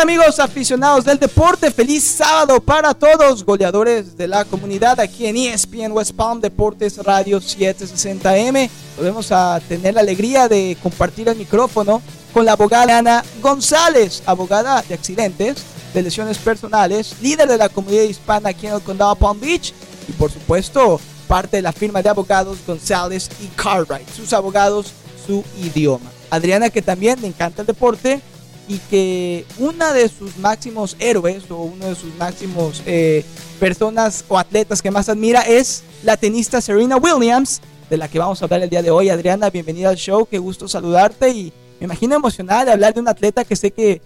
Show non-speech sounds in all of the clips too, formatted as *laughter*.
amigos aficionados del deporte? Feliz sábado para todos, goleadores de la comunidad aquí en ESPN West Palm Deportes Radio 760M. Podemos a tener la alegría de compartir el micrófono con la abogada Ana González, abogada de accidentes, de lesiones personales, líder de la comunidad hispana aquí en el condado Palm Beach y por supuesto parte de la firma de abogados González y Cartwright, sus abogados, su idioma. Adriana que también le encanta el deporte y que una de sus máximos héroes o uno de sus máximos eh, personas o atletas que más admira es la tenista Serena Williams, de la que vamos a hablar el día de hoy. Adriana, bienvenida al show, qué gusto saludarte y me imagino emocionada de hablar de un atleta que sé que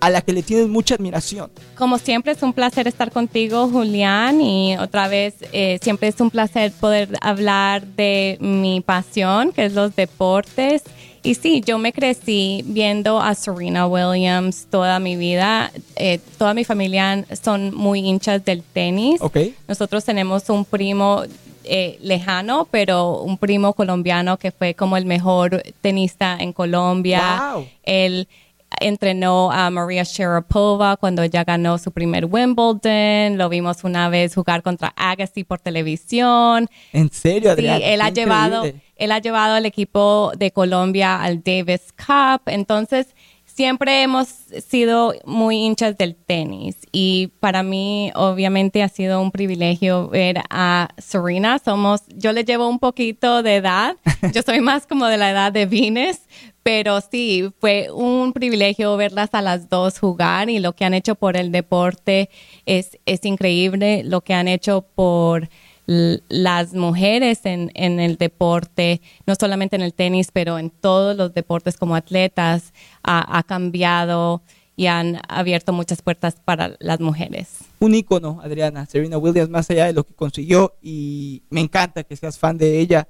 a la que le tienes mucha admiración. Como siempre es un placer estar contigo, Julián, y otra vez eh, siempre es un placer poder hablar de mi pasión, que es los deportes y sí, yo me crecí viendo a Serena Williams toda mi vida. Eh, toda mi familia son muy hinchas del tenis. Okay. Nosotros tenemos un primo eh, lejano, pero un primo colombiano que fue como el mejor tenista en Colombia. Wow. Él entrenó a Maria Sharapova cuando ella ganó su primer Wimbledon. Lo vimos una vez jugar contra Agassi por televisión. ¿En serio, Adriana? Sí, él ha llevado él ha llevado al equipo de Colombia al Davis Cup. Entonces, siempre hemos sido muy hinchas del tenis y para mí obviamente ha sido un privilegio ver a Serena. Somos, yo le llevo un poquito de edad, *laughs* yo soy más como de la edad de Venus, pero sí, fue un privilegio verlas a las dos jugar y lo que han hecho por el deporte es, es increíble, lo que han hecho por las mujeres en, el deporte, no solamente en el tenis, pero en todos los deportes como atletas, ha, cambiado y han abierto muchas puertas para las mujeres. Un ícono, Adriana, Serena Williams, más allá de lo que consiguió, y me encanta que seas fan de ella.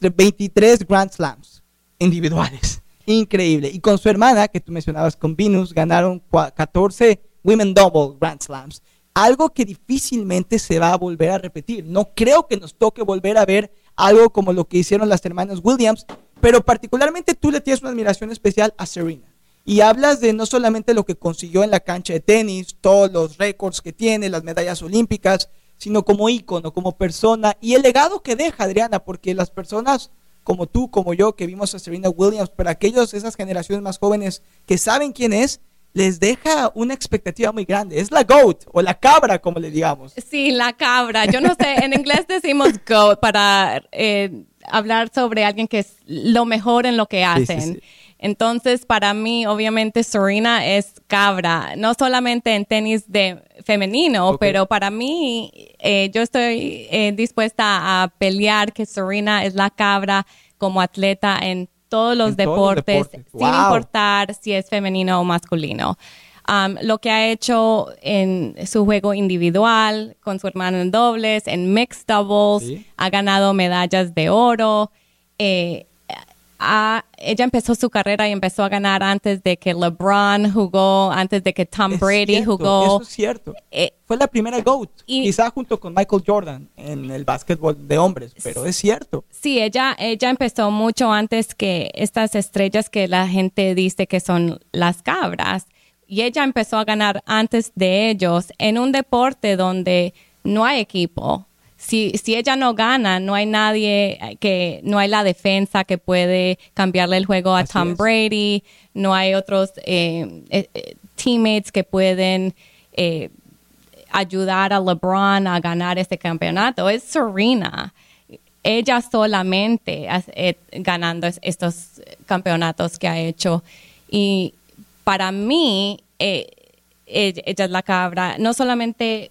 23 Grand Slams individuales, increíble. Y con su hermana, que tú mencionabas con Venus, ganaron 14 Women Double Grand Slams algo que difícilmente se va a volver a repetir. No creo que nos toque volver a ver algo como lo que hicieron las hermanas Williams, pero particularmente tú le tienes una admiración especial a Serena. Y hablas de no solamente lo que consiguió en la cancha de tenis, todos los récords que tiene, las medallas olímpicas, sino como ícono, como persona y el legado que deja Adriana, porque las personas como tú, como yo, que vimos a Serena Williams, para aquellos, esas generaciones más jóvenes que saben quién es, les deja una expectativa muy grande. Es la goat o la cabra, como le digamos. Sí, la cabra. Yo no sé, en inglés decimos goat para eh, hablar sobre alguien que es lo mejor en lo que hacen. Entonces, para mí, obviamente, Serena es cabra, no solamente en tenis de femenino, pero para mí, eh, yo estoy eh, dispuesta a pelear que Serena es la cabra como atleta en todos los, deportes, sin importar si es femenino o masculino. Um, lo que ha hecho en su juego individual, con su hermano en dobles, en mixed doubles, ha ganado medallas de oro. Eh, ella empezó su carrera y empezó a ganar antes de que LeBron jugó, antes de que Tom Brady jugó. Eso es cierto. Eh, Fue la primera GOAT, quizá junto con Michael Jordan en el básquetbol de hombres, pero es cierto. Sí, ella, ella empezó mucho antes que estas estrellas que la gente dice que son las cabras. Y ella empezó a ganar antes de ellos en un deporte donde no hay equipo, si, si ella no gana, no hay nadie que, no hay la defensa que puede cambiarle el juego a Tom Brady, no hay otros eh, eh, eh, teammates que pueden ayudar a LeBron a ganar este campeonato. Es Serena. Ella solamente ganando estos campeonatos que ha hecho. Y para mí, ella es la cabra, no solamente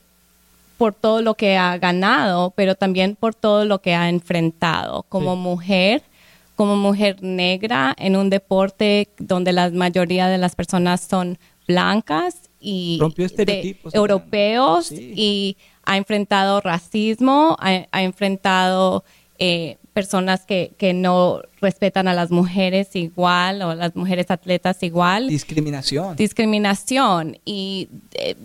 por todo lo que ha ganado, pero también por todo lo que ha enfrentado como mujer, como mujer negra en un deporte donde la mayoría de las personas son blancas y europeos y ha enfrentado racismo, ha, enfrentado eh, personas que, que, no respetan a las mujeres igual o las mujeres atletas igual. Discriminación. Discriminación. Y eh,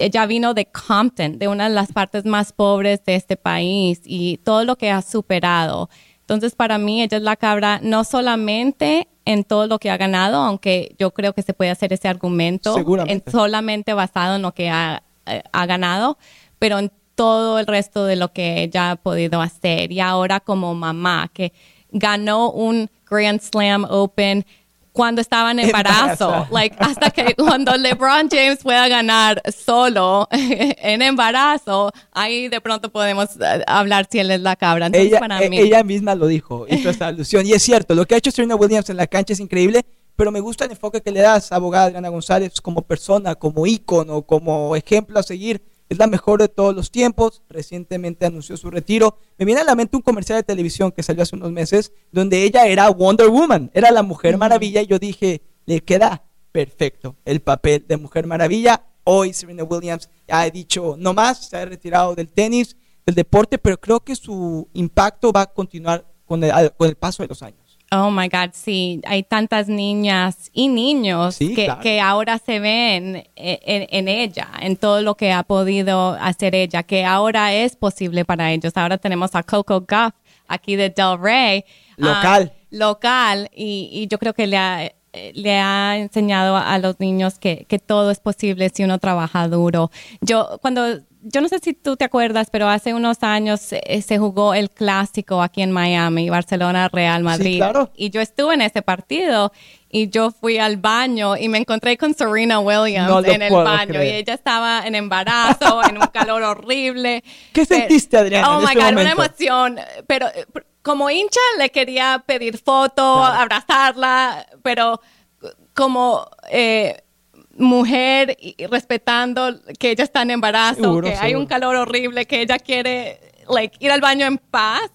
ella vino de Compton, de una de las partes más pobres de este país y todo lo que ha superado. Entonces, para mí, ella es la cabra no solamente en todo lo que ha ganado, aunque yo creo que se puede hacer ese argumento en solamente basado en lo que ha, eh, ha ganado, pero en todo el resto de lo que ella ha podido hacer. Y ahora como mamá, que ganó un Grand Slam Open cuando estaba en embarazo, like hasta que *laughs* cuando LeBron James pueda ganar solo *laughs* en embarazo, ahí de pronto podemos eh, hablar si él es la cabra. Entonces, ella, para e, mí... ella misma lo dijo, hizo esta *laughs* alusión. Y es cierto, lo que ha hecho Serena Williams en la cancha es increíble, pero me gusta el enfoque que le das, abogada Adriana González, como persona, como ícono, como ejemplo a seguir es la mejor de todos los tiempos. Recientemente anunció su retiro. Me viene a la mente un comercial de televisión que salió hace unos meses donde ella era Wonder Woman, era la Mujer Maravilla y yo dije, le queda perfecto el papel de Mujer Maravilla. Hoy Serena Williams ya ha dicho no más, se ha retirado del tenis, del deporte, pero creo que su impacto va a continuar con el paso de los años. Oh my God, sí, hay tantas niñas y niños que, que, ahora se ven en, ella, en todo lo que ha podido hacer ella, que ahora es posible para ellos. Ahora tenemos a Coco Guff aquí de Del Rey. Ah, local. local, y, y, yo creo que le ha, le ha enseñado a los niños que, que todo es posible si uno trabaja duro. Yo, cuando yo no sé si tú te acuerdas, pero hace unos años eh, se jugó el clásico aquí en Miami, Barcelona Real Madrid. Sí, claro. Y yo estuve en ese partido y yo fui al baño y me encontré con Serena Williams en el baño y ella estaba en embarazo, en un calor horrible. *laughs* ¿Qué sentiste, Adriana? Oh my God, una emoción, pero eh, como hincha le quería pedir foto, abrazarla, pero como eh, mujer y respetando que ella está en embarazo, que hay un calor horrible, que ella quiere like, ir al baño en paz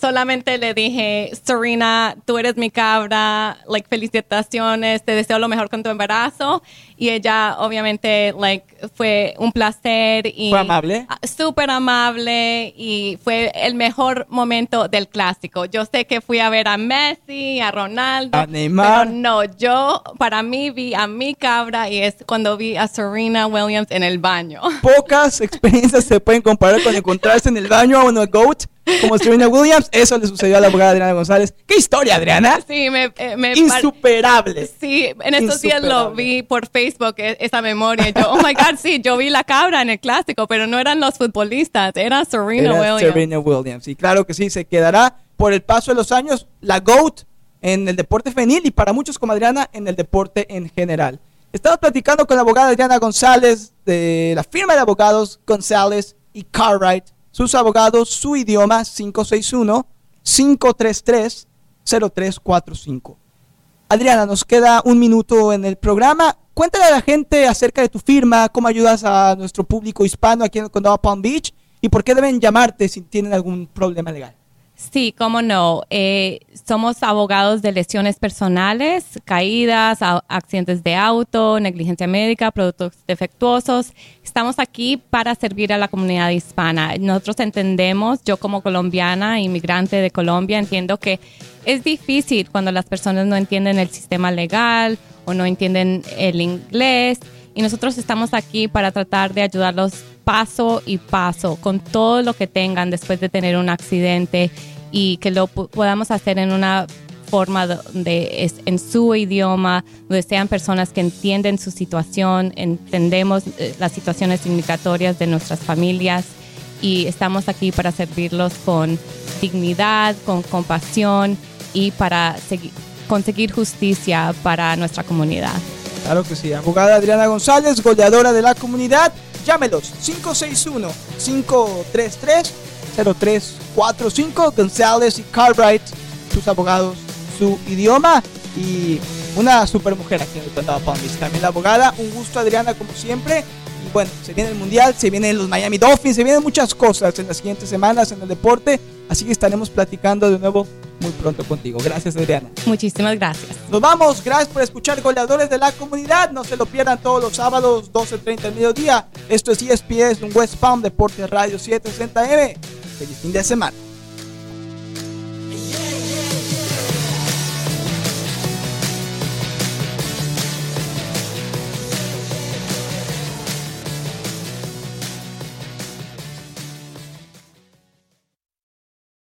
solamente le dije, Serena, tú eres mi cabra, like, felicitaciones, te deseo lo mejor con tu embarazo. Y ella, obviamente, like, fue un placer. Y ¿Fue amable? Súper amable y fue el mejor momento del clásico. Yo sé que fui a ver a Messi, a Ronaldo. A Neymar. Pero no, yo, para mí, vi a mi cabra y es cuando vi a Serena Williams en el baño. Pocas experiencias se pueden comparar con encontrarse en el baño a uno GOAT como Serena Williams. Eso le sucedió a la abogada Adriana González. ¿Qué historia, Adriana? Sí, me... Eh, me Insuperable. Sí, en estos días lo vi por Facebook, e, esa memoria. yo, oh my God, sí, yo vi la cabra en el clásico, pero no eran los futbolistas, era Serena Williams. Serena Williams. Y claro que sí, se quedará por el paso de los años la GOAT en el deporte femenil y para muchos como Adriana en el deporte en general. Estamos platicando con la abogada Adriana González de la firma de abogados González y Cartwright sus abogados, su idioma 561-533-0345. Adriana, nos queda un minuto en el programa. Cuéntale a la gente acerca de tu firma, cómo ayudas a nuestro público hispano aquí en el condado Palm Beach y por qué deben llamarte si tienen algún problema legal. Sí, cómo no. Eh, somos abogados de lesiones personales, caídas, accidentes de auto, negligencia médica, productos defectuosos. Estamos aquí para servir a la comunidad hispana. Nosotros entendemos, yo como colombiana, inmigrante de Colombia, entiendo que es difícil cuando las personas no entienden el sistema legal o no entienden el inglés. Y nosotros estamos aquí para tratar de ayudarlos paso y paso con todo lo que tengan después de tener un accidente y que lo podamos hacer en una forma donde es en su idioma, donde sean personas que entienden su situación, entendemos eh, las situaciones significatorias de nuestras familias y estamos aquí para servirlos con dignidad, con compasión y para conseguir justicia para nuestra comunidad. Claro que sí. Abogada Adriana González, goleadora de la comunidad. Llámelos 561-533-0345. González y Cartwright, sus abogados, su idioma y una super mujer aquí en el condado Palm Beach. También la abogada. Un gusto, Adriana, como siempre. Y bueno, se viene el mundial, se vienen los Miami Dolphins, se vienen muchas cosas en las siguientes semanas en el deporte. Así que estaremos platicando de nuevo muy pronto contigo. Gracias, Adriana. Muchísimas gracias. Nos vamos. Gracias por escuchar Goleadores de la Comunidad. No se lo pierdan todos los sábados, 12.30 del mediodía. Esto es ESPN, un West Palm Deportes Radio 760M. Feliz fin de semana.